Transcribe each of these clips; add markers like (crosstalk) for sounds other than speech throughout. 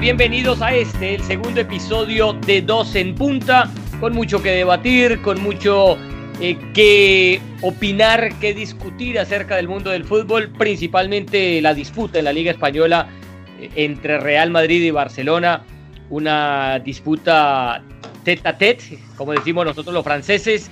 bienvenidos a este, el segundo episodio de Dos en Punta, con mucho que debatir, con mucho eh, que opinar, que discutir acerca del mundo del fútbol, principalmente la disputa en la Liga Española eh, entre Real Madrid y Barcelona, una disputa tete a tete, como decimos nosotros los franceses,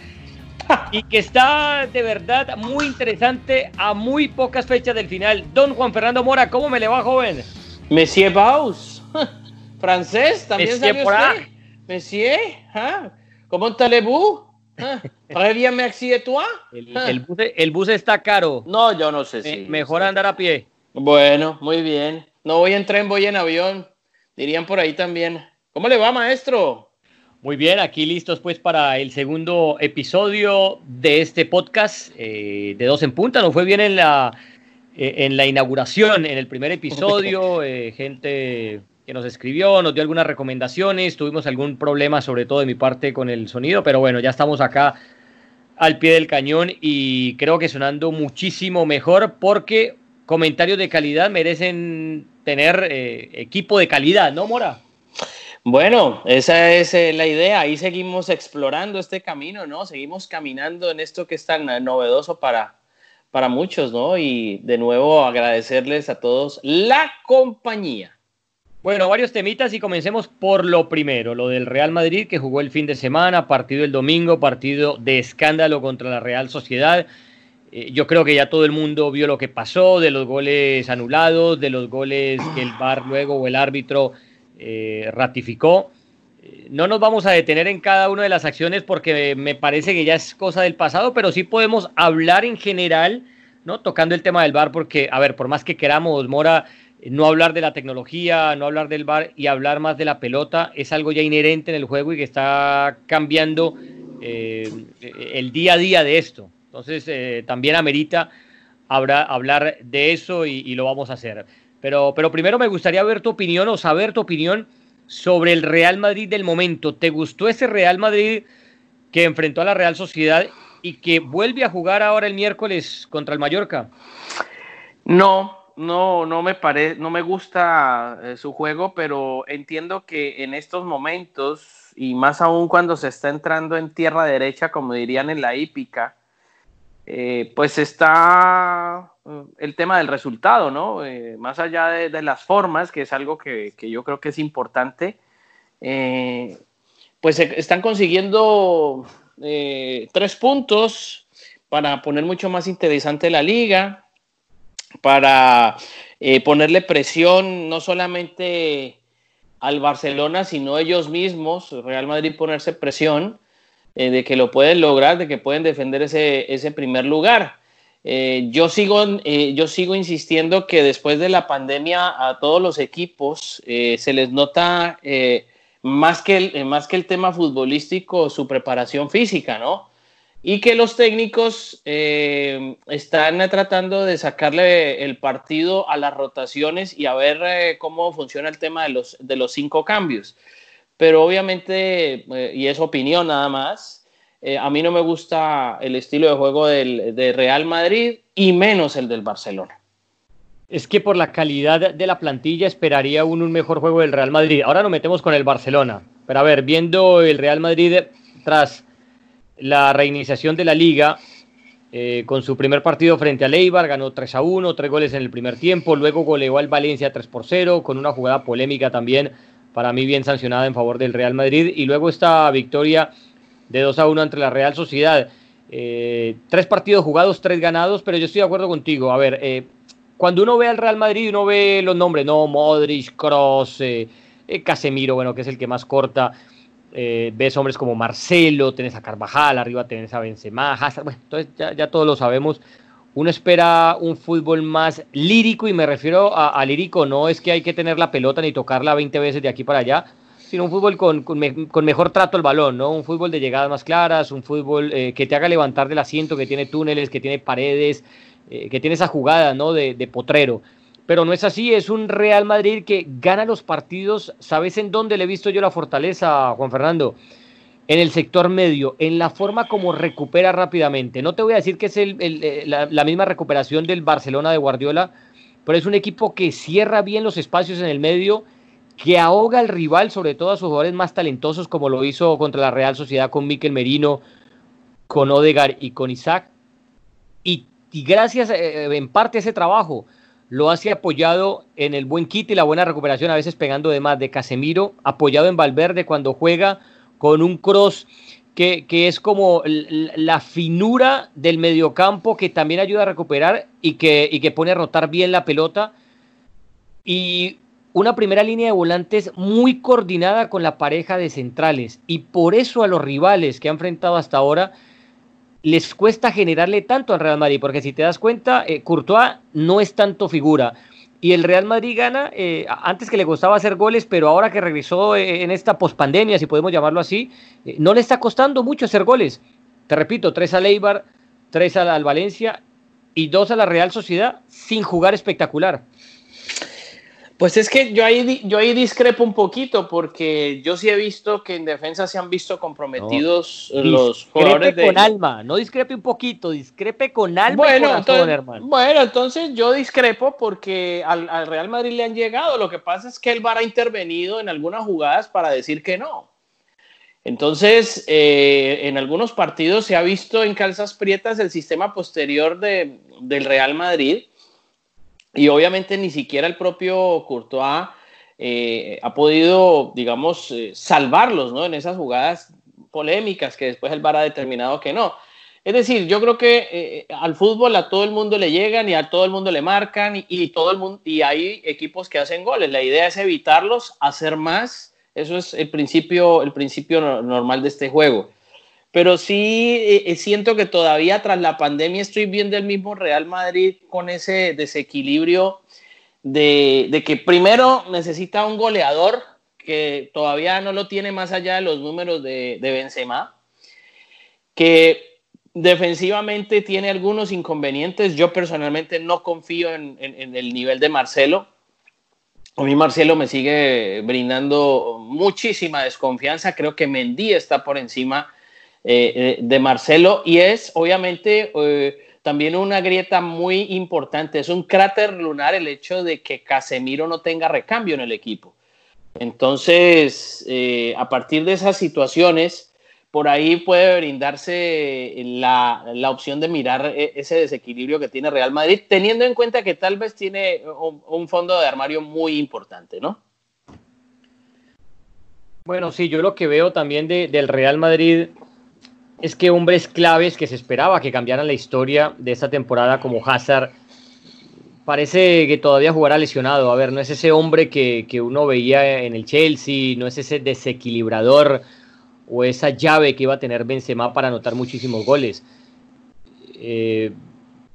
(laughs) y que está de verdad muy interesante a muy pocas fechas del final. Don Juan Fernando Mora, ¿cómo me le va, joven? Monsieur Baus, (laughs) francés, también Monsieur sabe usted. Monsieur, ¿ah? ¿cómo allez-vous? (laughs) ¿Très bien, merci et toi? El, bus, el, bus, está caro. No, yo no sé si. mejor andar a pie. Bueno, muy bien. No voy en tren, voy en avión. Dirían por ahí también. ¿Cómo le va, maestro? Muy bien, aquí listos pues para el segundo episodio de este podcast eh, de Dos en Punta. Nos fue bien en la eh, en la inauguración, en el primer (laughs) episodio, eh, gente que nos escribió, nos dio algunas recomendaciones, tuvimos algún problema, sobre todo de mi parte, con el sonido, pero bueno, ya estamos acá al pie del cañón y creo que sonando muchísimo mejor porque comentarios de calidad merecen tener eh, equipo de calidad, ¿no, Mora? Bueno, esa es la idea. Ahí seguimos explorando este camino, ¿no? Seguimos caminando en esto que es tan novedoso para, para muchos, ¿no? Y de nuevo agradecerles a todos la compañía. Bueno, varios temitas y comencemos por lo primero, lo del Real Madrid que jugó el fin de semana, partido el domingo, partido de escándalo contra la Real Sociedad. Eh, yo creo que ya todo el mundo vio lo que pasó, de los goles anulados, de los goles que el VAR luego o el árbitro eh, ratificó no nos vamos a detener en cada una de las acciones porque me parece que ya es cosa del pasado, pero sí podemos hablar en general, ¿no? Tocando el tema del bar, porque, a ver, por más que queramos, Mora, no hablar de la tecnología, no hablar del bar y hablar más de la pelota es algo ya inherente en el juego y que está cambiando eh, el día a día de esto. Entonces, eh, también amerita hablar de eso y, y, lo vamos a hacer. Pero, pero primero me gustaría ver tu opinión o saber tu opinión sobre el Real Madrid del momento. ¿Te gustó ese Real Madrid que enfrentó a la Real Sociedad y que vuelve a jugar ahora el miércoles contra el Mallorca? No, no, no me parece, no me gusta eh, su juego, pero entiendo que en estos momentos y más aún cuando se está entrando en tierra derecha, como dirían en la hípica, eh, pues está eh, el tema del resultado, ¿no? Más allá de, las formas, que es algo que, yo creo que es importante, pues están consiguiendo tres puntos para poner mucho más interesante la liga, para ponerle presión no solamente al Barcelona, sino ellos mismos, Real Madrid ponerse presión eh, de que lo pueden lograr, de que pueden defender ese, ese primer lugar. Eh, yo, sigo, eh, yo sigo insistiendo que después de la pandemia a todos los equipos se les nota más, que el, más que el tema futbolístico su preparación física, ¿no? Y que los técnicos están tratando de sacarle el partido a las rotaciones y a ver cómo funciona el tema de los, de los cinco cambios pero obviamente, eh, y es opinión nada más, eh, a mí no me gusta el estilo de juego del, de Real Madrid y menos el del Barcelona. Es que por la calidad de la plantilla esperaría uno un mejor juego del Real Madrid. Ahora nos metemos con el Barcelona. Pero a ver, viendo el Real Madrid tras la reiniciación de la liga, eh, con su primer partido frente a Leibar, ganó 3 a 1, tres goles en el primer tiempo, luego goleó al Valencia 3 por 0, con una jugada polémica también para mí bien sancionada en favor del Real Madrid. Y luego esta victoria de 2 a 1 entre la Real Sociedad. Eh, tres partidos jugados, tres ganados, pero yo estoy de acuerdo contigo. A ver, eh, cuando uno ve al Real Madrid, uno ve los nombres, ¿no? Modric, Cross, eh, Casemiro, bueno, que es el que más corta. Ves hombres como Marcelo, tenés a Carvajal, arriba tenés a Benzema, Hazard, bueno, entonces ya, ya todos lo sabemos uno espera un fútbol más lírico y me refiero a, lírico, no es que hay que tener la pelota ni tocarla 20 veces de aquí para allá, sino un fútbol con, con, mejor trato al balón, ¿no? Un fútbol de llegadas más claras, un fútbol eh, que te haga levantar del asiento, que tiene túneles, que tiene paredes, eh, que tiene esa jugada, ¿no? De, de, potrero. Pero no es así, es un Real Madrid que gana los partidos. ¿Sabes en dónde le he visto yo la fortaleza, Juan Fernando? en el sector medio, en la forma como recupera rápidamente. No te voy a decir que es eh, la, misma recuperación del Barcelona de Guardiola, pero es un equipo que cierra bien los espacios en el medio que ahoga al rival, sobre todo a sus jugadores más talentosos, como lo hizo contra la Real Sociedad con Miquel Merino, con Odegar y con Isaac. Y, gracias eh, en parte a ese trabajo, lo hace apoyado en el buen kit y la buena recuperación, a veces pegando de más de Casemiro, apoyado en Valverde cuando juega con un cross que, es como la finura del mediocampo que también ayuda a recuperar y que, y que pone a rotar bien la pelota. Y una primera línea de volantes muy coordinada con la pareja de centrales. Y por eso a los rivales que ha enfrentado hasta ahora les cuesta generarle tanto al Real Madrid, porque si te das cuenta, eh, Courtois no es tanto figura. Y el Real Madrid gana, eh, antes que le gustaba hacer goles, pero ahora que regresó eh, en esta pospandemia, si podemos llamarlo así, no le está costando mucho hacer goles. Te repito, tres al Eibar, tres al Valencia y dos a la Real Sociedad sin jugar espectacular. Pues es que yo ahí, yo ahí discrepo un poquito porque yo sí he visto que en defensa se han visto comprometidos los jugadores de... con alma, no discrepe un poquito, discrepe con alma bueno, entonces, hermano. Bueno, entonces yo discrepo porque al, Real Madrid le han llegado, lo que pasa es que el VAR ha intervenido en algunas jugadas para decir que no. Entonces, eh, en algunos partidos se ha visto en calzas prietas el sistema posterior de, del Real Madrid y obviamente ni siquiera el propio Courtois eh, ha podido, digamos, eh, salvarlos ¿no? en esas jugadas polémicas que después el VAR ha determinado que no. Es decir, yo creo que eh, al fútbol a todo el mundo le llegan y a todo el mundo le marcan y, todo el mundo y hay equipos que hacen goles. La idea es evitarlos, hacer más. Eso es el principio, el principio normal de este juego pero sí eh, eh, siento que todavía tras la pandemia estoy viendo el mismo Real Madrid con ese desequilibrio de, que primero necesita un goleador que todavía no lo tiene más allá de los números de, de Benzema, que defensivamente tiene algunos inconvenientes. Yo personalmente no confío en, el nivel de Marcelo. A mí Marcelo me sigue brindando muchísima desconfianza. Creo que Mendy está por encima eh, eh, de Marcelo y es obviamente eh, también una grieta muy importante, es un cráter lunar el hecho de que Casemiro no tenga recambio en el equipo. Entonces, a partir de esas situaciones, por ahí puede brindarse la, la, opción de mirar ese desequilibrio que tiene Real Madrid, teniendo en cuenta que tal vez tiene un, fondo de armario muy importante, ¿no? Bueno, sí, yo lo que veo también del Real Madrid es que hombres claves que se esperaba que cambiaran la historia de esta temporada como Hazard, parece que todavía jugará lesionado. A ver, no es ese hombre que, uno veía en el Chelsea, no es ese desequilibrador o esa llave que iba a tener Benzema para anotar muchísimos goles. Eh,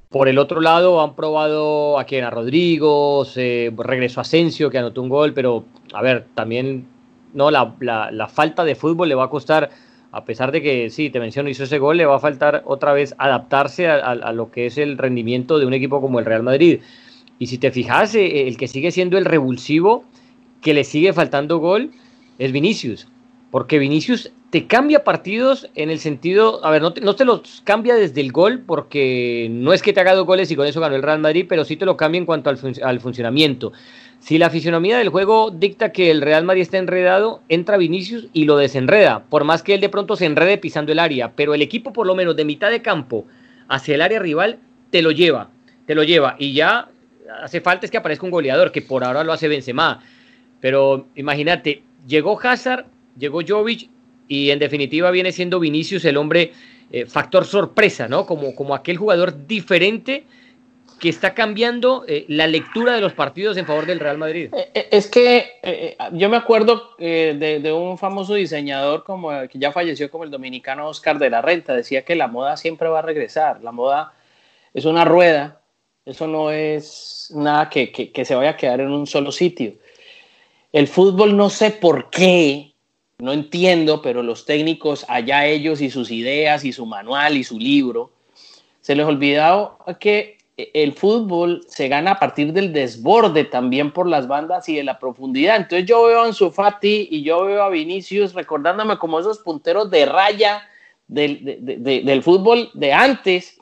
por el otro lado, han probado a quien a Rodrigo, se regresó a Asensio que anotó un gol, pero a ver, también no la, la falta de fútbol le va a costar a pesar de que sí, te menciono, hizo ese gol, le va a faltar otra vez adaptarse a, lo que es el rendimiento de un equipo como el Real Madrid. Y si te fijas, eh, el que sigue siendo el revulsivo, que le sigue faltando gol, es Vinicius. Porque Vinicius te cambia partidos en el sentido, a ver, no te, los cambia desde el gol, porque no es que te haga dos goles y con eso ganó el Real Madrid, pero sí te lo cambia en cuanto al, al funcionamiento. Si la fisionomía del juego dicta que el Real Madrid está enredado, entra Vinicius y lo desenreda, por más que él de pronto se enrede pisando el área, pero el equipo por lo menos de mitad de campo hacia el área rival te lo lleva, te lo lleva y ya hace falta es que aparezca un goleador, que por ahora lo hace Benzema, pero imagínate, llegó Hazard, llegó Jovic y en definitiva viene siendo Vinicius el hombre eh, factor sorpresa, ¿no? Como, como aquel jugador diferente que está cambiando eh, la lectura de los partidos en favor del Real Madrid. Eh, es que yo me acuerdo de, un famoso diseñador como que ya falleció como el dominicano Oscar de la Renta, decía que la moda siempre va a regresar, la moda es una rueda, eso no es nada que, que se vaya a quedar en un solo sitio. El fútbol no sé por qué, no entiendo, pero los técnicos, allá ellos y sus ideas y su manual y su libro, se les olvidado que el fútbol se gana a partir del desborde también por las bandas y de la profundidad. Entonces yo veo a Ansu Fati y yo veo a Vinicius recordándome como esos punteros de raya del, del fútbol de antes.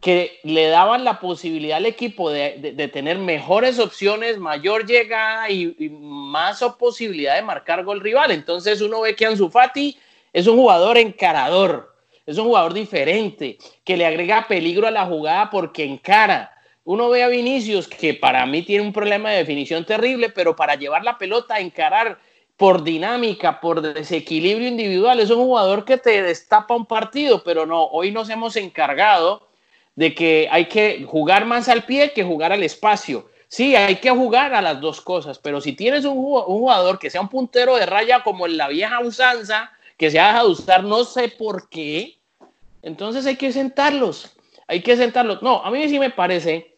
Que le daban la posibilidad al equipo de, tener mejores opciones, mayor llegada y, más posibilidad de marcar gol rival. Entonces uno ve que Ansu Fati es un jugador encarador, es un jugador diferente, que le agrega peligro a la jugada porque encara. Uno ve a Vinicius, que para mí tiene un problema de definición terrible, pero para llevar la pelota, encarar por dinámica, por desequilibrio individual, es un jugador que te destapa un partido, pero no, hoy nos hemos encargado de que hay que jugar más al pie que jugar al espacio. Sí, hay que jugar a las dos cosas, pero si tienes un jugador que sea un puntero de raya como en la vieja usanza, que se ha dejado usar no sé por qué, entonces hay que sentarlos, hay que sentarlos. No, a mí sí me parece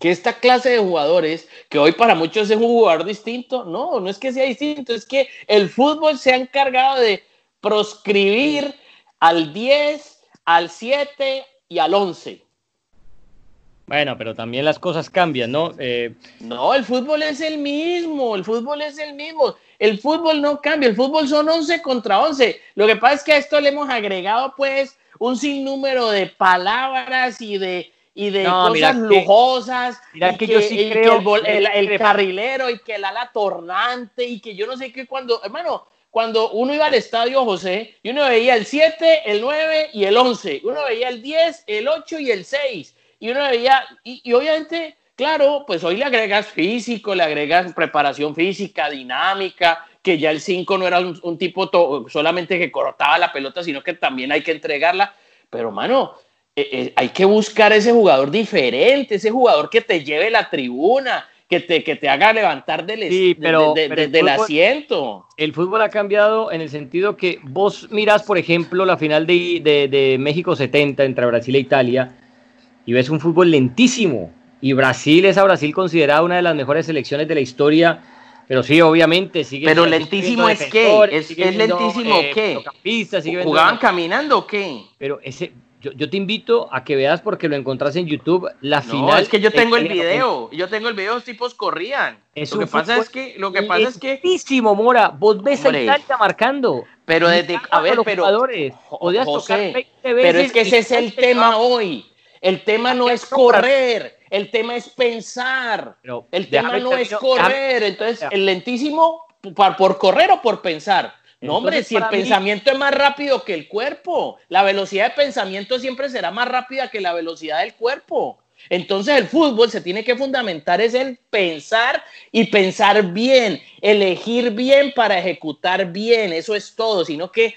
que esta clase de jugadores, que hoy para muchos es un jugador distinto, no, no es que sea distinto, es que el fútbol se ha encargado de proscribir al 10, al 7, y al 11. Bueno, pero también las cosas cambian, ¿no? Eh, no, el fútbol es el mismo, el fútbol es el mismo. El fútbol no cambia, el fútbol son 11 contra 11. Lo que pasa es que a esto le hemos agregado pues un sinnúmero de palabras y de, y de cosas lujosas. Mira que, yo sí creo el, el, carrilero y que el ala tornante y que yo no sé qué cuando, hermano, cuando uno iba al estadio José, y uno veía el 7, el 9 y el 11, uno veía el 10, el 8 y el 6, y uno veía, y, obviamente, claro, pues hoy le agregas físico, le agregas preparación física, dinámica, que ya el 5 no era un, tipo solamente que cortaba la pelota, sino que también hay que entregarla, pero mano, eh, eh, hay que buscar ese jugador diferente, ese jugador que te lleve la tribuna, que te, que te haga levantar del, del asiento. El fútbol ha cambiado en el sentido que vos miras, por ejemplo, la final de, de, México 70 entre Brasil e Italia y ves un fútbol lentísimo. Y Brasil es a Brasil considerada una de las mejores selecciones de la historia. Pero sí, obviamente, sigue. Pero lentísimo es qué? ¿Es, lentísimo eh, qué? ¿Jugaban caminando o qué? Pero ese, yo, te invito a que veas porque lo encontrás en YouTube la no, final. Es que yo tengo el video, yo tengo el video, los tipos corrían. lo que pasa es que lo que pasa es que Mora, vos ves a Italia marcando. Pero desde a ver, pero José, pero es que ese es el tema hoy. El tema no es correr, el tema es pensar. el tema no es correr, entonces el lentísimo por correr o por pensar. No, hombre, si el pensamiento es más rápido que el cuerpo, la velocidad de pensamiento siempre será más rápida que la velocidad del cuerpo. Entonces el fútbol se tiene que fundamentar es en pensar y pensar bien, elegir bien para ejecutar bien, eso es todo, sino que,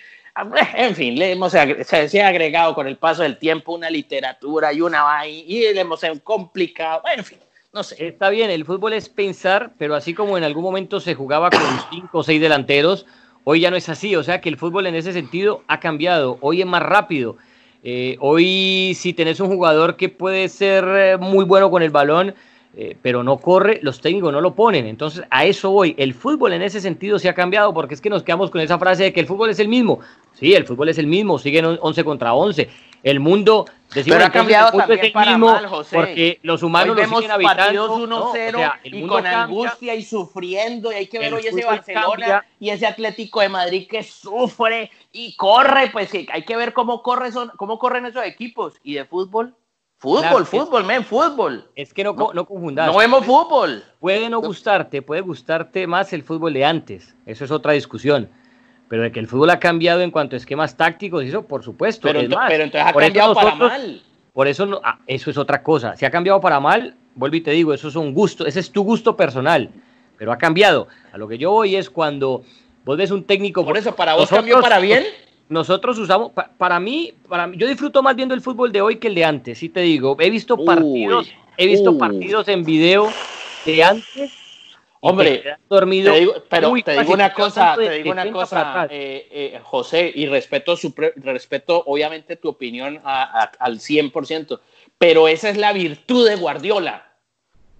en fin, le hemos, se, ha agregado con el paso del tiempo una literatura y una y le hemos complicado, en fin. No sé. Está bien, el fútbol es pensar, pero así como en algún momento se jugaba con cinco o seis delanteros, Hoy ya no es así, o sea que el fútbol en ese sentido ha cambiado, hoy es más rápido. Eh, hoy si tenés un jugador que puede ser eh, muy bueno con el balón, eh, pero no corre, los técnicos no lo ponen. Entonces, a eso voy. El fútbol en ese sentido se ha cambiado porque es que nos quedamos con esa frase de que el fútbol es el mismo. Sí, el fútbol es el mismo, siguen 11 contra 11. El mundo, pero ha cambiado también para mal, José. Porque los humanos hoy vemos partidos 1-0 y con angustia y sufriendo y hay que ver hoy ese Barcelona y ese Atlético de Madrid que sufre y corre, pues hay que ver cómo, corre cómo corren esos equipos. Y de fútbol, Fútbol, fútbol, men, fútbol. Es que no, no, no confundas. No vemos fútbol. Puede no gustarte, puede gustarte más el fútbol de antes. Eso es otra discusión. Pero de que el fútbol ha cambiado en cuanto a esquemas tácticos, eso por supuesto. Pero, entonces ha cambiado para mal. Por eso, no, ah, eso es otra cosa. Si ha cambiado para mal, vuelvo y te digo, eso es un gusto, ese es tu gusto personal. Pero ha cambiado. A lo que yo voy es cuando vos ves un técnico. Por eso, ¿para vos cambió para bien? nosotros usamos, para mí, para mí, yo disfruto más viendo el fútbol de hoy que el de antes, sí te digo. He visto partidos, he visto partidos en video de antes. Hombre, dormido. pero te digo una cosa, te digo una cosa, José, y respeto, su, respeto obviamente tu opinión al 100%, pero esa es la virtud de Guardiola.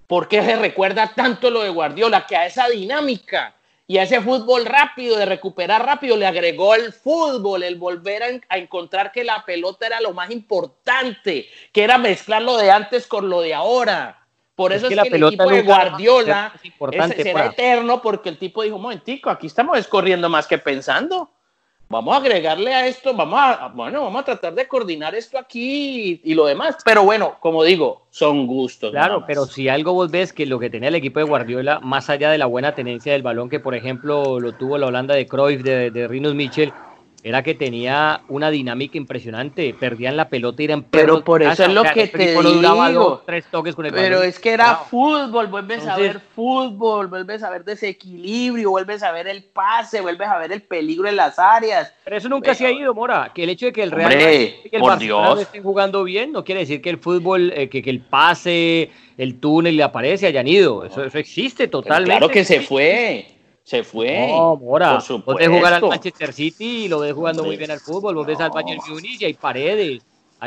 ¿Por qué se recuerda tanto lo de Guardiola? Que a esa dinámica y a ese fútbol rápido, de recuperar rápido, le agregó el fútbol, el volver a, encontrar que la pelota era lo más importante, que era mezclar lo de antes con lo de ahora. Por eso es, que, el equipo de Guardiola es, será eterno, porque el tipo dijo, momentico, aquí estamos corriendo más que pensando. vamos a agregarle a esto, vamos a, bueno, vamos a tratar de coordinar esto aquí y, lo demás. Pero bueno, como digo, son gustos. Claro, pero si algo vos ves que lo que tenía el equipo de Guardiola, más allá de la buena tenencia del balón, que por ejemplo lo tuvo la Holanda de Cruyff, de, de Rinus Michel, era que tenía una dinámica impresionante. Perdían la pelota y eran Pero por eso es lo que te digo. tres toques con el Pero es que era fútbol, vuelves a ver fútbol, vuelves a ver desequilibrio, vuelves a ver el pase, vuelves a ver el peligro en las áreas. Pero eso nunca se ha ido, Mora. Que el hecho de que el Real Madrid y el Barcelona estén jugando bien no quiere decir que el fútbol, eh, que, que, el pase, el túnel le aparece hayan ido. Eso, eso existe totalmente. claro que se fue. Se fue. No, Mora. Por supuesto. Vos ves jugar al Manchester City y lo ves jugando muy bien al fútbol. Vos ves al Bayern Munich y hay paredes.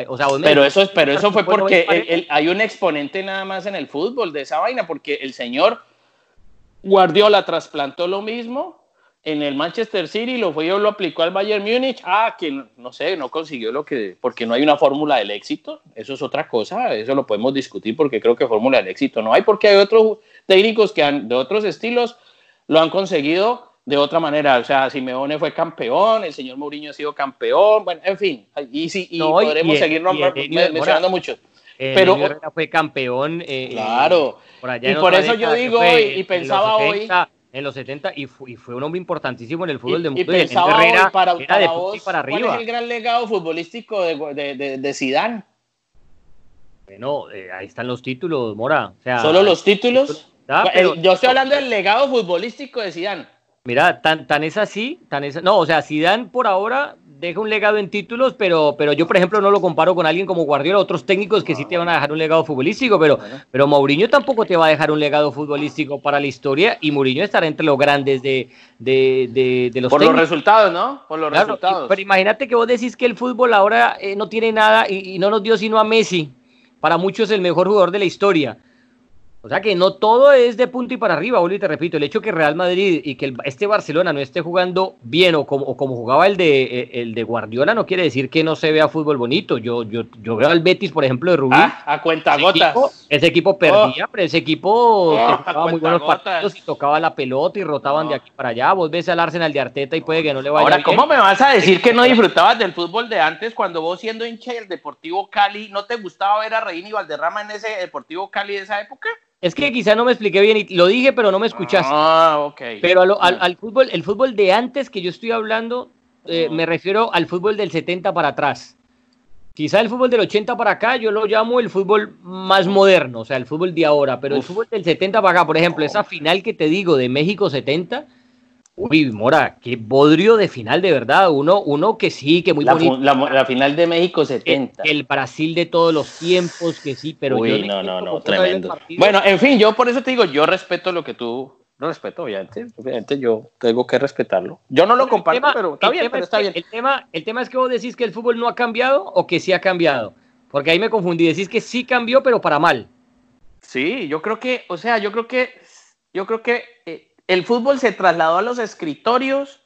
o sea, pero eso, pero eso fue porque hay un exponente nada más en el fútbol de esa vaina, porque el señor Guardiola trasplantó lo mismo en el Manchester City, lo fue yo lo aplicó al Bayern Múnich, ah, que no sé, no consiguió lo que, porque no hay una fórmula del éxito, eso es otra cosa, eso lo podemos discutir porque creo que fórmula del éxito no hay, porque hay otros técnicos que han, de otros estilos lo han conseguido de otra manera. O sea, Simeone fue campeón, el señor Mourinho ha sido campeón, bueno, en fin, y, sí, y podremos seguir mencionando muchos. Pero fue campeón. Eh, claro. y por eso yo digo y, pensaba hoy. En los 70 y, fue, un hombre importantísimo en el fútbol de mundo. Y pensaba hoy para, para, vos, para arriba. ¿cuál es el gran legado futbolístico de, de, de, Zidane? Bueno, eh, ahí están los títulos, Mora. ¿Solo los títulos? Ah, yo estoy hablando del legado futbolístico de Zidane. Mira, tan, tan es así, tan es, no, o sea, Zidane por ahora deja un legado en títulos, pero, pero yo, por ejemplo, no lo comparo con alguien como Guardiola, otros técnicos que sí te van a dejar un legado futbolístico, pero, pero Mourinho tampoco te va a dejar un legado futbolístico para la historia y Mourinho estará entre los grandes de, de, de, los Por los resultados, ¿no? Por los resultados. Pero imagínate que vos decís que el fútbol ahora eh, no tiene nada y, y no nos dio sino a Messi, para muchos el mejor jugador de la historia. O sea que no todo es de punto y para arriba, Oli, te repito, el hecho que Real Madrid y que este Barcelona no esté jugando bien o como, como jugaba el de, eh, el de Guardiola no quiere decir que no se vea fútbol bonito. Yo, yo, yo veo al Betis, por ejemplo, de Rubí. Ah, a cuenta gotas. ese equipo perdía, oh. pero ese equipo oh, jugaba muy buenos partidos y tocaba la pelota y rotaban de aquí para allá. Vos ves al Arsenal de Arteta y puede que no le vaya Ahora, ¿cómo me vas a decir que no (laughs) disfrutabas del fútbol de antes cuando vos siendo hincha del Deportivo Cali no te gustaba ver a Reina y Valderrama en ese Deportivo Cali de esa época? Es que quizá no me expliqué bien y lo dije, pero no me escuchaste. Ah, ok. Pero al, fútbol, el fútbol de antes que yo estoy hablando, eh, me refiero al fútbol del 70 para atrás. Quizá el fútbol del 80 para acá, yo lo llamo el fútbol más moderno, o sea, el fútbol de ahora. Pero el fútbol del 70 para acá, por ejemplo, esa final que te digo de México 70, Uy, Mora, qué bodrio de final, de verdad. Uno, uno que sí, que muy la, bonito. La, final de México 70. El, Brasil de todos los tiempos, que sí, pero Uy, no, no, no, tremendo. Bueno, en fin, yo por eso te digo, yo respeto lo que tú no respeto, obviamente. Obviamente yo tengo que respetarlo. Yo no lo comparto, pero está bien, pero está bien. El tema, el tema es que vos decís que el fútbol no ha cambiado o que sí ha cambiado. Porque ahí me confundí. Decís que sí cambió, pero para mal. Sí, yo creo que, o sea, yo creo que, yo creo que eh, el fútbol se trasladó a los escritorios,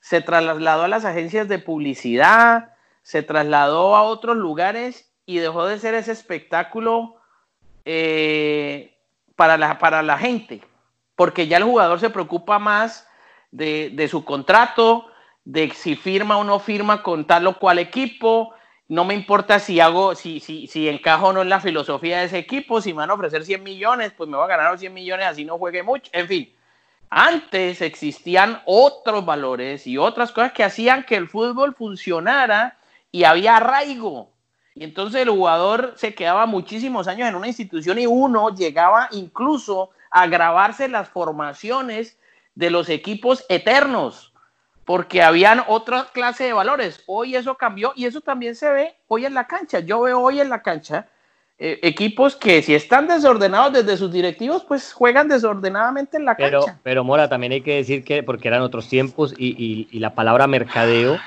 se trasladó a las agencias de publicidad, se trasladó a otros lugares y dejó de ser ese espectáculo eh, para, la, para la gente, porque ya el jugador se preocupa más de, su contrato, de si firma o no firma con tal o cual equipo, no me importa si hago, si, si, si encajo o no en la filosofía de ese equipo, si me van a ofrecer 100 millones, pues me voy a ganar los 100 millones, así no juegue mucho, en fin. Antes existían otros valores y otras cosas que hacían que el fútbol funcionara y había arraigo. Y entonces el jugador se quedaba muchísimos años en una institución y uno llegaba incluso a grabarse las formaciones de los equipos eternos, porque habían otra clase de valores. Hoy eso cambió y eso también se ve hoy en la cancha. Yo veo hoy en la cancha equipos que si están desordenados desde sus directivos, pues juegan desordenadamente en la pero, cancha. Pero Mora, también hay que decir que, porque eran otros tiempos y, la palabra mercadeo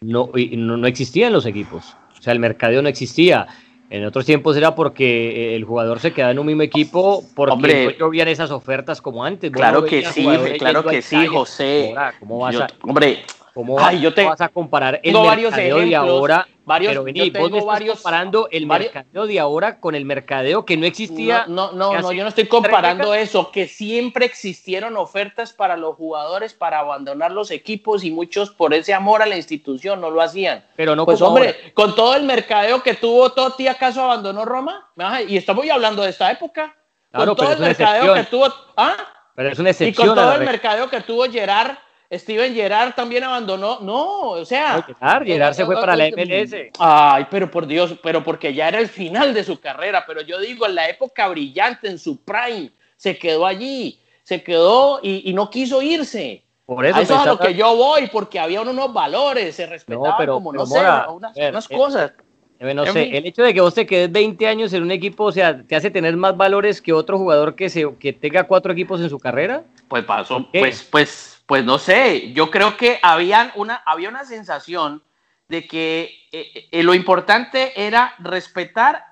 no, no, existía en los equipos. O sea, el mercadeo no existía. En otros tiempos era porque eh, el jugador se quedaba en un mismo equipo porque no llovían esas ofertas como antes. Claro que sí, claro que sí, José. ¿Cómo vas a, hombre, ¿cómo, yo te, vas a comparar el mercadeo de ahora varios, pero vení, vos me estás comparando el mercadeo de ahora con el mercadeo que no existía. No, no, no, yo no estoy comparando eso, que siempre existieron ofertas para los jugadores para abandonar los equipos y muchos por ese amor a la institución no lo hacían. Pero no Pues hombre, con todo el mercadeo que tuvo Totti, ¿acaso abandonó Roma? Y estamos hablando de esta época. con todo el mercadeo que tuvo. ¿ah? Pero es una excepción. Y con todo el mercadeo que tuvo Gerard Steven Gerard también abandonó. No, o sea. Gerard, Gerard se fue para la MLS. Ay, pero por Dios, pero porque ya era el final de su carrera. Pero yo digo, en la época brillante, en su prime, se quedó allí, se quedó y, no quiso irse. Por eso, eso es a lo que yo voy, porque había unos valores, se respetaban pero, como, no sé, unas, eh, cosas. Eh, no sé, el hecho de que vos te quedes 20 años en un equipo, o sea, ¿te hace tener más valores que otro jugador que, se, que tenga cuatro equipos en su carrera? Pues pasó, pues, pues pues no sé, yo creo que habían una, había una sensación de que eh, eh, lo importante era respetar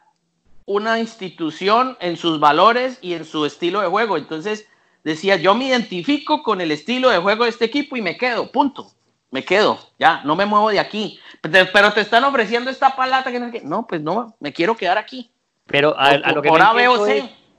una institución en sus valores y en su estilo de juego. Entonces decía, yo me identifico con el estilo de juego de este equipo y me quedo, punto. Me quedo, ya, no me muevo de aquí. Pero te están ofreciendo esta palata que no, pues no, me quiero quedar aquí. Pero a, lo que ahora veo,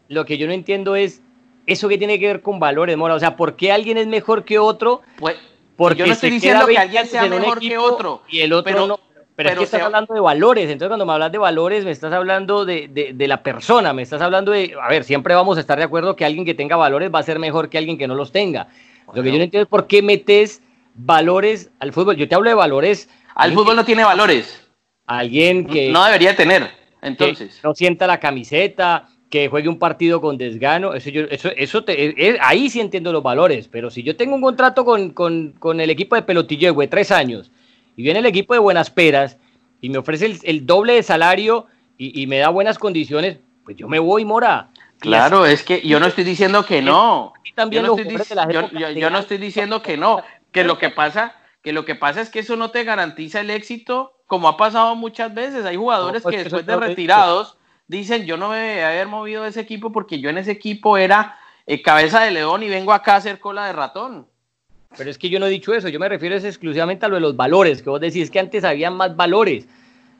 lo que yo no entiendo es ¿Eso qué tiene que ver con valores, Mora? O sea, ¿por qué alguien es mejor que otro? Pues, porque yo no estoy diciendo que alguien sea mejor que otro. Y el otro no. Pero, es que estás hablando de valores. Entonces, cuando me hablas de valores, me estás hablando de, de, la persona. Me estás hablando de. A ver, siempre vamos a estar de acuerdo que alguien que tenga valores va a ser mejor que alguien que no los tenga. Lo que yo no entiendo es por qué metes valores al fútbol. Yo te hablo de valores. Al fútbol no tiene valores. Alguien que. No debería tener. Entonces. No sienta la camiseta, que juegue un partido con desgano, eso, yo, eso, eso te, ahí sí entiendo los valores, pero si yo tengo un contrato con, con, con el equipo de Pelotillo de tres años y viene el equipo de Buenas Peras y me ofrece el, el doble de salario y, y, me da buenas condiciones, pues yo me voy, Mora. Claro, es que yo no estoy diciendo que no. También yo, no estoy, yo, yo, no estoy diciendo que no, que lo que pasa, que lo que pasa es que eso no te garantiza el éxito, como ha pasado muchas veces. Hay jugadores pues que después de retirados dicen, yo no me debe haber movido de ese equipo porque yo en ese equipo era eh, cabeza de león y vengo acá a hacer cola de ratón. Pero es que yo no he dicho eso, yo me refiero exclusivamente a lo de los valores, que vos decís que antes había más valores.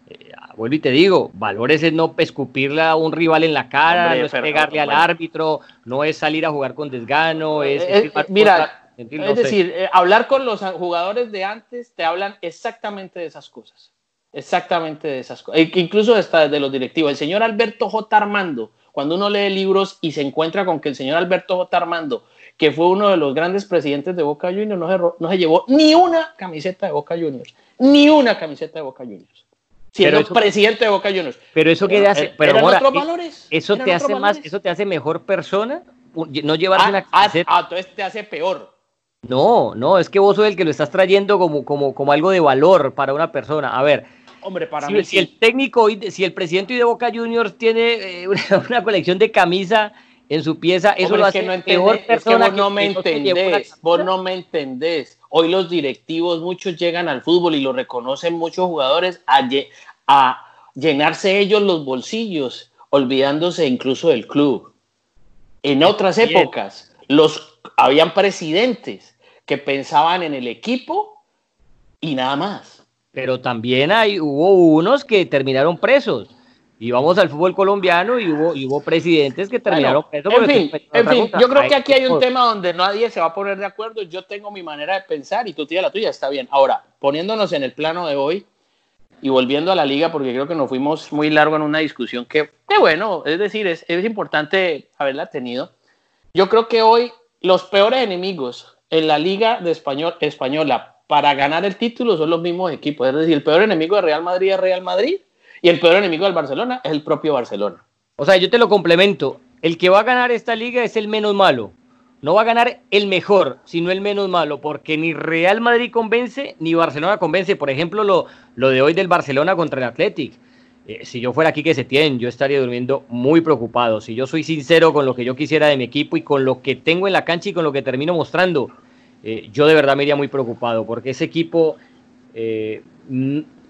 Eh, vuelvo y te digo, valores es no escupirle a un rival en la cara, no es pegarle al árbitro, no es salir a jugar con desgano, es... Eh, mira, es decir, hablar con los jugadores de antes te hablan exactamente de esas cosas. Exactamente de esas cosas. E incluso hasta de los directivos. El señor Alberto J. Armando, cuando uno lee libros y se encuentra con que el señor Alberto J. Armando, que fue uno de los grandes presidentes de Boca Juniors, no se, no se llevó ni una camiseta de Boca Juniors. Ni una camiseta de Boca Juniors. Siendo pero presidente de Boca Juniors. Pero eso que hace, pero ahora, valores, eso te hace más, eso te hace mejor persona, no llevarse ah, una ah, camiseta. Ah, entonces te hace peor. No, no, es que vos sos el que lo estás trayendo como, como, como algo de valor para una persona. A ver, Hombre, para si, mí. Si el técnico, si el presidente de Boca Juniors tiene eh, (laughs) una, colección de camisa en su pieza, eso lo hace que no peor persona. Es que vos no me entendés, vos no me entendés. Hoy los directivos, muchos llegan al fútbol y lo reconocen muchos jugadores a, a llenarse ellos los bolsillos, olvidándose incluso del club. En otras épocas, los habían presidentes que pensaban en el equipo y nada más pero también hay, hubo unos que terminaron presos. Y vamos al fútbol colombiano y hubo, hubo presidentes que terminaron presos. En fin, en fin yo creo que aquí hay un tema donde nadie se va a poner de acuerdo. Yo tengo mi manera de pensar y tú tienes la tuya, está bien. Ahora, poniéndonos en el plano de hoy y volviendo a la liga, porque creo que nos fuimos muy largo en una discusión que, que bueno, es decir, es, es importante haberla tenido. Yo creo que hoy los peores enemigos en la liga de español, española para ganar el título son los mismos equipos. Es decir, el peor enemigo de Real Madrid es Real Madrid y el peor enemigo del Barcelona es el propio Barcelona. O sea, yo te lo complemento. El que va a ganar esta liga es el menos malo. No va a ganar el mejor, sino el menos malo, porque ni Real Madrid convence, ni Barcelona convence. Por ejemplo, lo, lo de hoy del Barcelona contra el Athletic. Eh, si yo fuera aquí que se tiene, yo estaría durmiendo muy preocupado. Si yo soy sincero con lo que yo quisiera de mi equipo y con lo que tengo en la cancha y con lo que termino mostrando, eh, yo de verdad me iría muy preocupado porque ese equipo eh,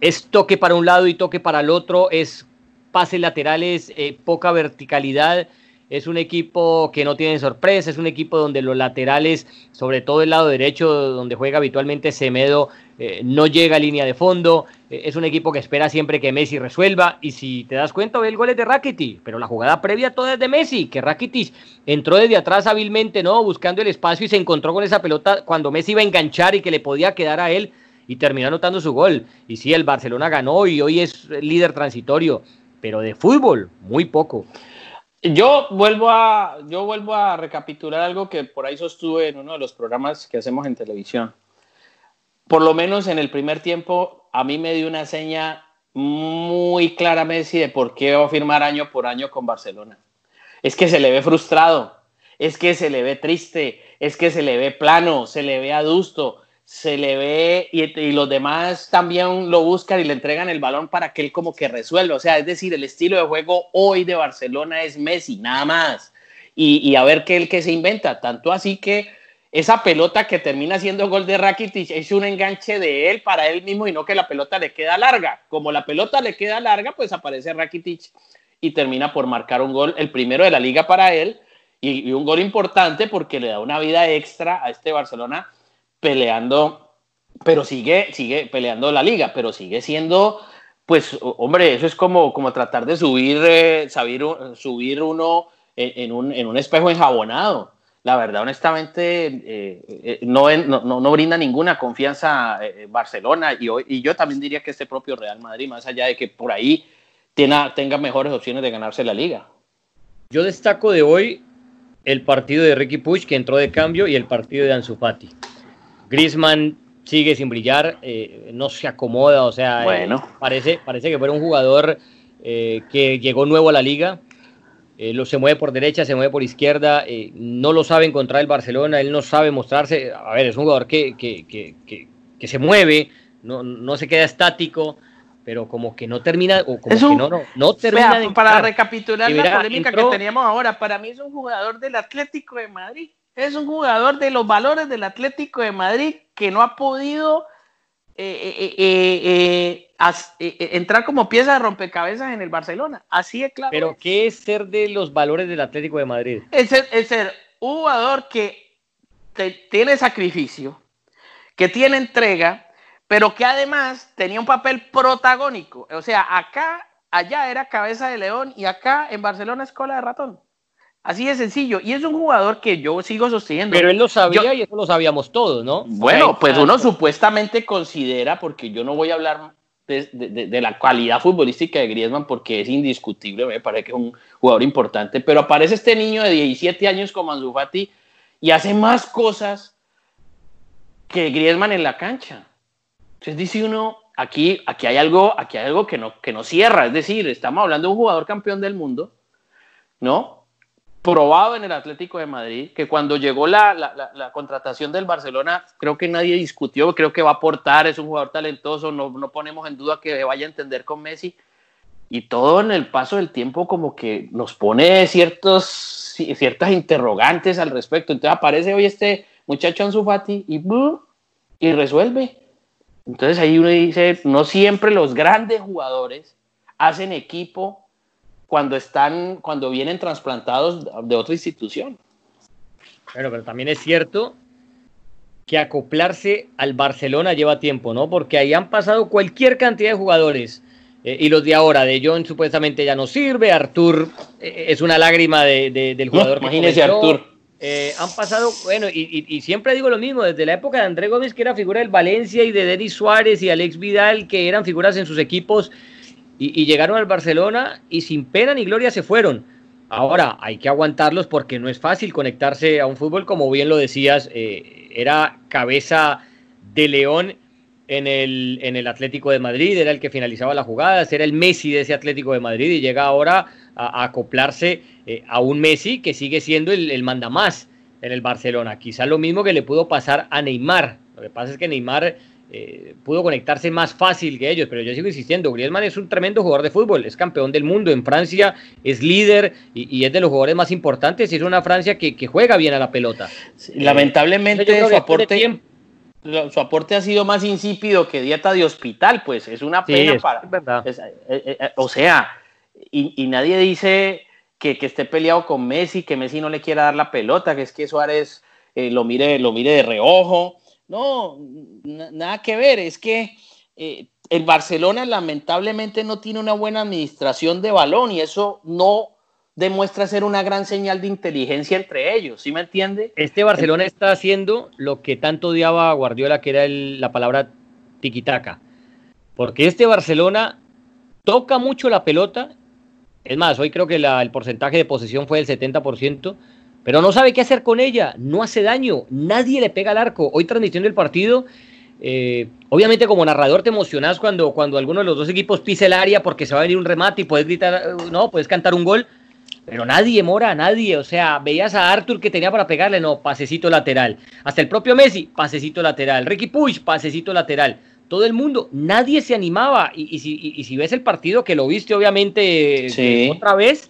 es toque para un lado y toque para el otro, es pases laterales, eh, poca verticalidad. Es un equipo que no tiene sorpresa, es un equipo donde los laterales, sobre todo el lado derecho, donde juega habitualmente Semedo, eh, no llega a línea de fondo, eh, es un equipo que espera siempre que Messi resuelva, y si te das cuenta, ve el gol es de Rakitic, pero la jugada previa toda es de Messi, que Rakitic entró desde atrás hábilmente, ¿no? Buscando el espacio y se encontró con esa pelota cuando Messi iba a enganchar y que le podía quedar a él, y terminó anotando su gol. Y sí, el Barcelona ganó y hoy es líder transitorio, pero de fútbol, muy poco. Yo vuelvo a, yo vuelvo a recapitular algo que por ahí sostuve en uno de los programas que hacemos en televisión. Por lo menos en el primer tiempo, a mí me dio una seña muy clara Messi de por qué va a firmar año por año con Barcelona. Es que se le ve frustrado, es que se le ve triste, es que se le ve plano, se le ve adusto, se le ve y, los demás también lo buscan y le entregan el balón para que él como que resuelva. O sea, es decir, el estilo de juego hoy de Barcelona es Messi, nada más. Y, a ver qué el que se inventa. Tanto así que esa pelota que termina siendo gol de Rakitic es un enganche de él para él mismo y no que la pelota le queda larga. Como la pelota le queda larga, pues aparece Rakitic y termina por marcar un gol, el primero de la liga para él y un gol importante porque le da una vida extra a este Barcelona peleando, pero sigue, sigue peleando la liga, pero sigue siendo, pues, hombre, eso es como, como tratar de subir, eh, subir uno en, un, en, un, espejo enjabonado. La verdad, honestamente, eh, eh, no, no, no, brinda ninguna confianza Barcelona y, hoy, y yo también diría que este propio Real Madrid, más allá de que por ahí tenga, tenga mejores opciones de ganarse la liga. Yo destaco de hoy el partido de Ricky Puig, que entró de cambio, y el partido de Ansu Fati. Griezmann sigue sin brillar, eh, no se acomoda, o sea, eh, bueno. parece, parece que fue un jugador eh, que llegó nuevo a la liga, lo, se mueve por derecha, se mueve por izquierda, no lo sabe encontrar el Barcelona, él no sabe mostrarse, a ver, es un jugador que, que, que, que se mueve, no, no, se queda estático, pero como que no termina, o como que no, no, no termina. para recapitular la polémica que teníamos ahora, para mí es un jugador del Atlético de Madrid es un jugador de los valores del Atlético de Madrid que no ha podido eh, eh, eh, entrar como pieza de rompecabezas en el Barcelona. Así es claro. Pero ¿qué es ser de los valores del Atlético de Madrid? Es ser, un jugador que tiene sacrificio, que tiene entrega, pero que además tenía un papel protagónico. O sea, acá, allá era cabeza de león y acá en Barcelona es cola de ratón. Así de sencillo. Y es un jugador que yo sigo sosteniendo. Pero él lo sabía y eso lo sabíamos todos, ¿no? Bueno, pues uno supuestamente considera, porque yo no voy a hablar de, la calidad futbolística de Griezmann porque es indiscutible, me parece que es un jugador importante, pero aparece este niño de 17 años como Ansu Fati y hace más cosas que Griezmann en la cancha. Entonces dice uno, aquí, aquí hay algo, aquí hay algo que no, que no cierra, es decir, estamos hablando de un jugador campeón del mundo, ¿no? Probado en el Atlético de Madrid, que cuando llegó la, contratación del Barcelona, creo que nadie discutió, creo que va a aportar, es un jugador talentoso, no, no ponemos en duda que vaya a entender con Messi, y todo en el paso del tiempo como que nos pone ciertos, ciertas interrogantes al respecto. Entonces aparece hoy este muchacho Ansu Fati y, y resuelve. Entonces ahí uno dice, no siempre los grandes jugadores hacen equipo cuando están, cuando vienen trasplantados de otra institución. Bueno, pero también es cierto que acoplarse al Barcelona lleva tiempo, ¿no? Porque ahí han pasado cualquier cantidad de jugadores. Eh, y los de ahora, de John supuestamente ya no sirve, Artur eh, es una lágrima del jugador. imagínese Artur. Eh, han pasado, bueno, y, y, siempre digo lo mismo, desde la época de André Gómez, que era figura del Valencia, y de Denis Suárez y Alex Vidal, que eran figuras en sus equipos, y, llegaron al Barcelona y sin pena ni gloria se fueron. Ahora hay que aguantarlos porque no es fácil conectarse a un fútbol, como bien lo decías, eh, era cabeza de león en el, en el Atlético de Madrid, era el que finalizaba las jugadas, era el Messi de ese Atlético de Madrid y llega ahora a, acoplarse eh, a un Messi que sigue siendo el, el mandamás en el Barcelona. Quizá lo mismo que le pudo pasar a Neymar. Lo que pasa es que Neymar eh, pudo conectarse más fácil que ellos, pero yo sigo insistiendo, Griezmann es un tremendo jugador de fútbol, es campeón del mundo en Francia, es líder y, es de los jugadores más importantes y es una Francia que, juega bien a la pelota. lamentablemente su aporte, su aporte ha sido más insípido que dieta de hospital, pues es una pena para... Eh, eh, o sea, y, nadie dice que, que, esté peleado con Messi, que Messi no le quiera dar la pelota, que es que Suárez eh, lo, mire, lo mire de reojo. No, nada que ver, es que eh, el Barcelona lamentablemente no tiene una buena administración de balón y eso no demuestra ser una gran señal de inteligencia entre ellos, ¿sí me entiende? Este Barcelona está haciendo lo que tanto odiaba a Guardiola, que era la palabra tiquitaca. Porque este Barcelona toca mucho la pelota. Es más, hoy creo que el porcentaje de posesión fue del 70%, pero no sabe qué hacer con ella. No hace daño. Nadie le pega al arco. Hoy transmitiendo el partido, eh, obviamente como narrador te emocionas cuando, cuando alguno de los dos equipos pisa el área porque se va a venir un remate y puedes gritar, no, puedes cantar un gol pero nadie, Mora, nadie. O sea, veías a Arthur que tenía para pegarle, no, pasecito lateral. Hasta el propio Messi, pasecito lateral. Ricky Puig, pasecito lateral. Todo el mundo, nadie se animaba. Y, si, si, ves el partido, que lo viste obviamente otra vez,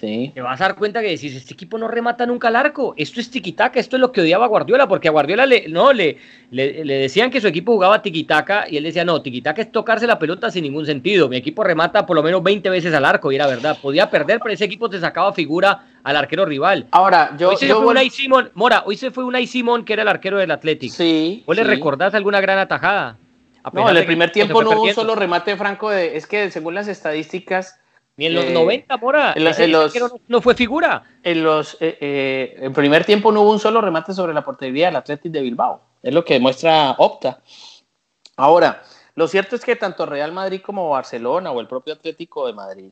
te vas a dar cuenta que decís, este equipo no remata nunca al arco. Esto es tiquitaca, esto es lo que odiaba Guardiola, porque a Guardiola le, no, le, le, decían que su equipo jugaba tiquitaca y él decía, no, tiquitaca es tocarse la pelota sin ningún sentido. Mi equipo remata por lo menos 20 veces al arco y era verdad. Podía perder, pero ese equipo te sacaba figura al arquero rival. Ahora, yo... Hoy se fue Unai Simón, Mora, hoy se fue Unai Simón, que era el arquero del Atlético. Sí. ¿Vos le recordás alguna gran atajada? No, en el primer tiempo no hubo un solo remate franco de... Es que según las estadísticas ni en los 90, eh, Mora. En, los, no, fue figura. En los eh, eh, en primer tiempo no hubo un solo remate sobre la portería del Atlético de Bilbao. Es lo que demuestra Opta. Ahora, lo cierto es que tanto Real Madrid como Barcelona o el propio Atlético de Madrid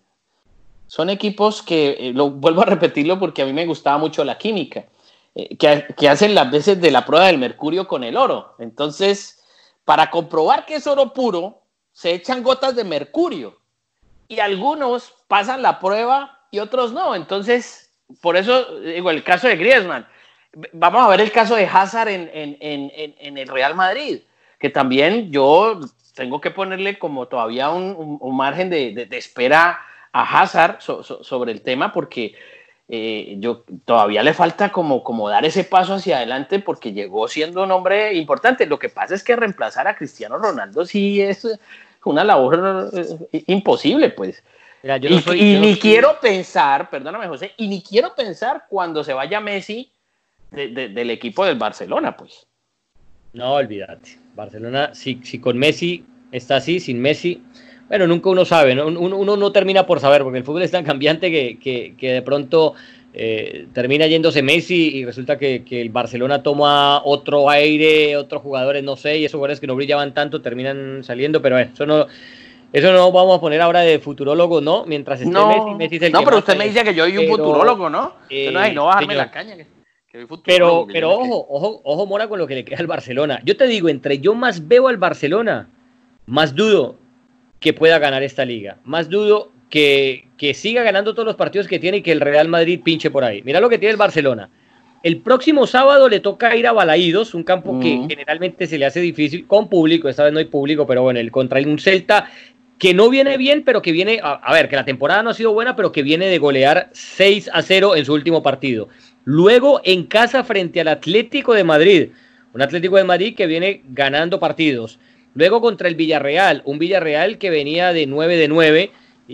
son equipos que, lo vuelvo a repetirlo porque a mí me gustaba mucho la química, que, que hacen las veces de la prueba del mercurio con el oro. Entonces, para comprobar que es oro puro, se echan gotas de mercurio y algunos pasan la prueba y otros no. Entonces, por eso digo, el caso de Griezmann. Vamos a ver el caso de Hazard en, el Real Madrid, que también yo tengo que ponerle como todavía un, margen de, espera a Hazard sobre el tema, porque eh, yo todavía le falta como, como dar ese paso hacia adelante porque llegó siendo un hombre importante. Lo que pasa es que reemplazar a Cristiano Ronaldo sí es una labor eh, imposible, pues. y, ni quiero pensar, perdóname José, y ni quiero pensar cuando se vaya Messi del equipo del Barcelona, pues. No, olvídate. Barcelona, si, si con Messi está así, sin Messi, bueno, nunca uno sabe, Uno, no termina por saber, porque el fútbol es tan cambiante que, que de pronto eh, termina yéndose Messi y resulta que, el Barcelona toma otro aire, otros jugadores, no sé, y esos jugadores que no brillaban tanto terminan saliendo, pero eso no, eso no vamos a poner ahora de futurólogo, ¿no? Mientras esté Messi, Messi es el No, pero usted me dice que yo soy un futurólogo, ¿no? Eh, no, no bajarme la caña. pero, pero ojo, ojo, ojo, Mora, con lo que le queda al Barcelona. Yo te digo, entre yo más veo al Barcelona, más dudo que pueda ganar esta liga. Más dudo que, siga ganando todos los partidos que tiene y que el Real Madrid pinche por ahí. Mira lo que tiene el Barcelona. El próximo sábado le toca ir a Balaídos, un campo que generalmente se le hace difícil con público, esta vez no hay público, pero bueno, el contra un Celta que no viene bien, pero que viene, a, ver, que la temporada no ha sido buena, pero que viene de golear 6 a 0 en su último partido. Luego en casa frente al Atlético de Madrid, un Atlético de Madrid que viene ganando partidos. Luego contra el Villarreal, un Villarreal que venía de 9 de 9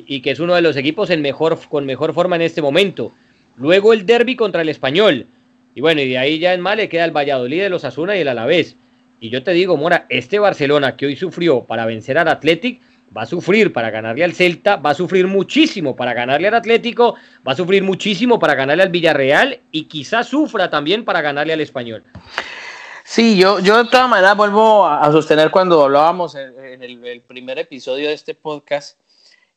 y, que es uno de los equipos en mejor, con mejor forma en este momento. Luego el derby contra el Español. Y bueno, y de ahí ya en mal le queda el Valladolid, de los Asuna y el Alavés. Y yo te digo, Mora, este Barcelona que hoy sufrió para vencer al Athletic, va a sufrir para ganarle al Celta, va a sufrir muchísimo para ganarle al Atlético, va a sufrir muchísimo para ganarle al Villarreal y quizás sufra también para ganarle al Español. Sí, yo, yo de todas maneras vuelvo a, sostener cuando hablábamos en, el, primer episodio de este podcast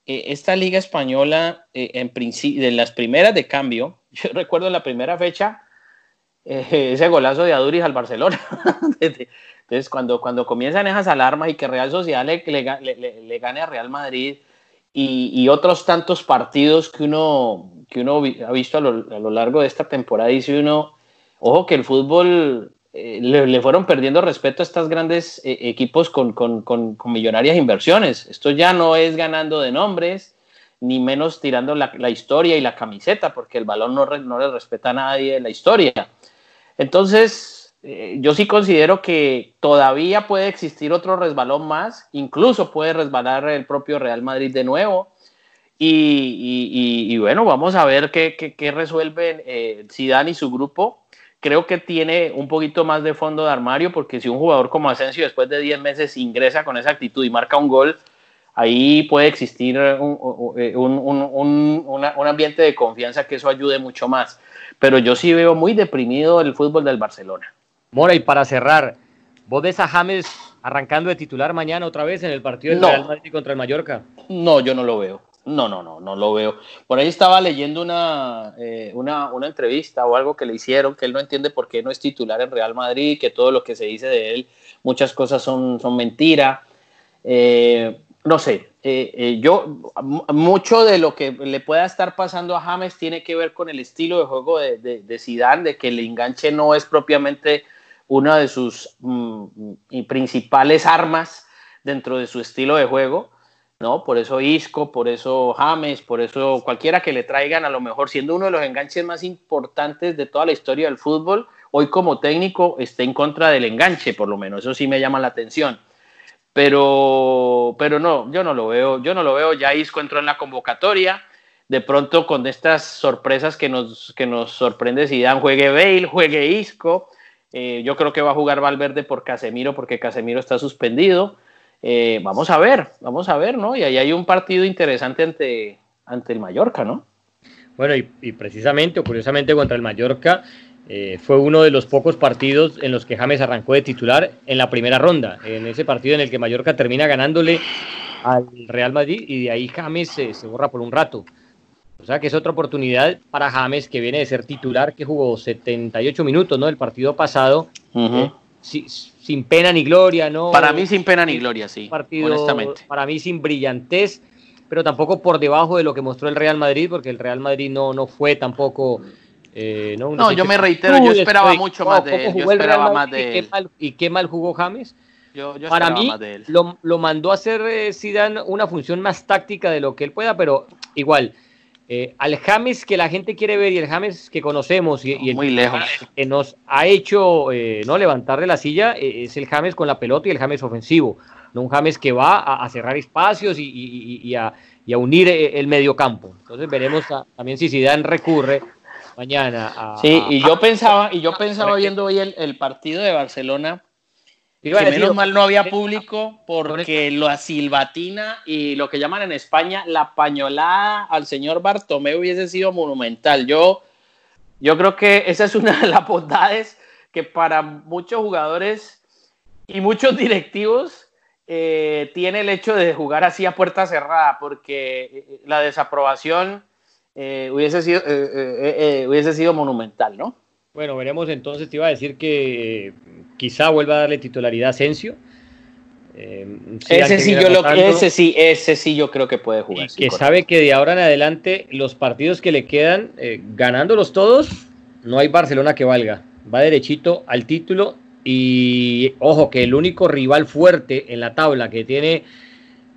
eh, esta liga española, eh, en las primeras de cambio, (laughs) yo recuerdo en la primera fecha eh, ese golazo de Aduris al Barcelona. (laughs) Entonces, cuando, cuando comienzan esas alarmas y que Real Sociedad le, le, gane a Real Madrid y, otros tantos partidos que uno, que uno ha visto a lo, a lo largo de esta temporada, dice uno, ojo que el fútbol eh, le, fueron perdiendo respeto a estos grandes eh, equipos con, millonarias inversiones. Esto ya no es ganando de nombres, ni menos tirando la, historia y la camiseta, porque el balón no, no, le respeta a nadie la historia. Entonces, eh, yo sí considero que todavía puede existir otro resbalón más, incluso puede resbalar el propio Real Madrid de nuevo. Y, bueno, vamos a ver qué, qué, resuelven eh, Zidane y su grupo. Creo que tiene un poquito más de fondo de armario porque si un jugador como Asensio después de 10 meses ingresa con esa actitud y marca un gol, ahí puede existir un, eh, un, ambiente de confianza que eso ayude mucho más. Pero yo sí veo muy deprimido el fútbol del Barcelona. Mora, y para cerrar, ¿vos ves a James arrancando de titular mañana otra vez en el partido del Real Madrid contra el Mallorca? No, yo no lo veo. No, no, no, no lo veo. Por ahí estaba leyendo eh, una, una, entrevista o algo que le hicieron, que él no entiende por qué no es titular en Real Madrid, que todo lo que se dice de él, muchas cosas son, son mentira. Eh, no sé, eh, yo, mucho de lo que le pueda estar pasando a James tiene que ver con el estilo de juego de, de, de Zidane, de que el enganche no es propiamente una de sus mm, principales armas dentro de su estilo de juego. ¿No? Por eso Isco, por eso James, por eso cualquiera que le traigan, a lo mejor siendo uno de los enganches más importantes de toda la historia del fútbol, hoy como técnico está en contra del enganche, por lo menos, eso sí me llama la atención. Pero, pero no, yo no lo veo, yo no lo veo, ya Isco entró en la convocatoria, de pronto con estas sorpresas que nos, que nos sorprende si dan juegue Bale, juegue Isco, eh, yo creo que va a jugar Valverde por Casemiro porque Casemiro está suspendido. Eh, vamos a ver, vamos a ver, ¿no? Y ahí hay un partido interesante ante, ante el Mallorca, ¿no? Bueno, y, precisamente o curiosamente contra el Mallorca eh, fue uno de los pocos partidos en los que James arrancó de titular en la primera ronda, en ese partido en el que Mallorca termina ganándole al Real Madrid y de ahí James se, borra por un rato. O sea que es otra oportunidad para James que viene de ser titular, que jugó 78 minutos, ¿no? El partido pasado sin pena ni gloria, ¿no? Para mí sin pena ni gloria, sí. Partido, honestamente. Para mí sin brillantez, pero tampoco por debajo de lo que mostró el Real Madrid, porque el Real Madrid no, no fue tampoco... Eh, no, yo me reitero, yo esperaba mucho más de él. Yo esperaba más de y Qué mal, y qué mal jugó James. Yo, Para mí, Lo, lo, mandó a hacer eh, Zidane una función más táctica de lo que él pueda, pero igual, eh, al James que la gente quiere ver y el James que conocemos y, el Muy lejos. que nos ha hecho eh, no levantar de la silla eh, es el James con la pelota y el James ofensivo, no un James que va a, cerrar espacios y, a, unir el medio campo. Entonces veremos también si Zidane recurre mañana a... Sí, y yo pensaba, y yo pensaba viendo hoy el partido de Barcelona menos mal no había público porque la silbatina y lo que llaman en España la pañolada al señor Bartomeu hubiese sido monumental. Yo, yo creo que esa es una de las bondades que para muchos jugadores y muchos directivos eh, tiene el hecho de jugar así a puerta cerrada, porque eh, la desaprobación eh, hubiese, sido, hubiese sido monumental, ¿no? Bueno, veremos entonces, te iba a decir que quizá vuelva a darle titularidad a Asensio. Eh, ese, sí yo lo, ese, sí, ese sí yo creo que puede jugar. que sabe que de ahora en adelante los partidos que le quedan, eh, ganándolos todos, no hay Barcelona que valga. Va derechito al título y ojo que el único rival fuerte en la tabla que tiene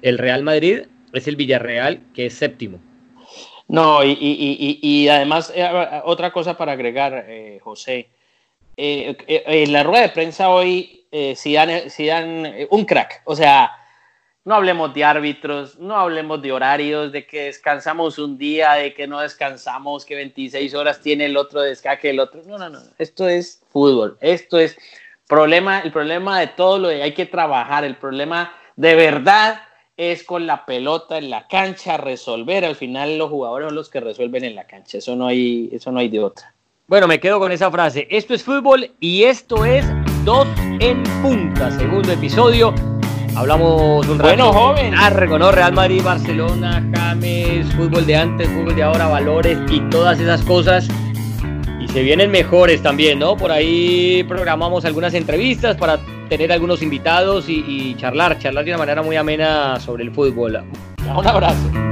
el Real Madrid es el Villarreal, que es séptimo. No, y, y, y, y además, eh, otra cosa para agregar, José. Eh, eh, en la rueda de prensa hoy, eh, si dan, un crack. O sea, no hablemos de árbitros, no hablemos de horarios, de que descansamos un día, de que no descansamos, que 26 horas tiene el otro descaque, el otro. No, no, no. Esto es fútbol. Esto es problema, el problema de todo lo que hay que trabajar. El problema de verdad es con la pelota en la cancha, resolver. Al final los jugadores son los que resuelven en la cancha. Eso no hay, eso no hay de otra. Bueno, me quedo con esa frase. Esto es fútbol y esto es Dos en Punta, segundo episodio. Hablamos un bueno, joven. largo, ¿no? Real Madrid, Barcelona, James, fútbol de antes, fútbol de ahora, valores y todas esas cosas. Y se vienen mejores también, ¿no? Por ahí programamos algunas entrevistas para tener algunos invitados y, charlar, charlar de una manera muy amena sobre el fútbol. Un abrazo.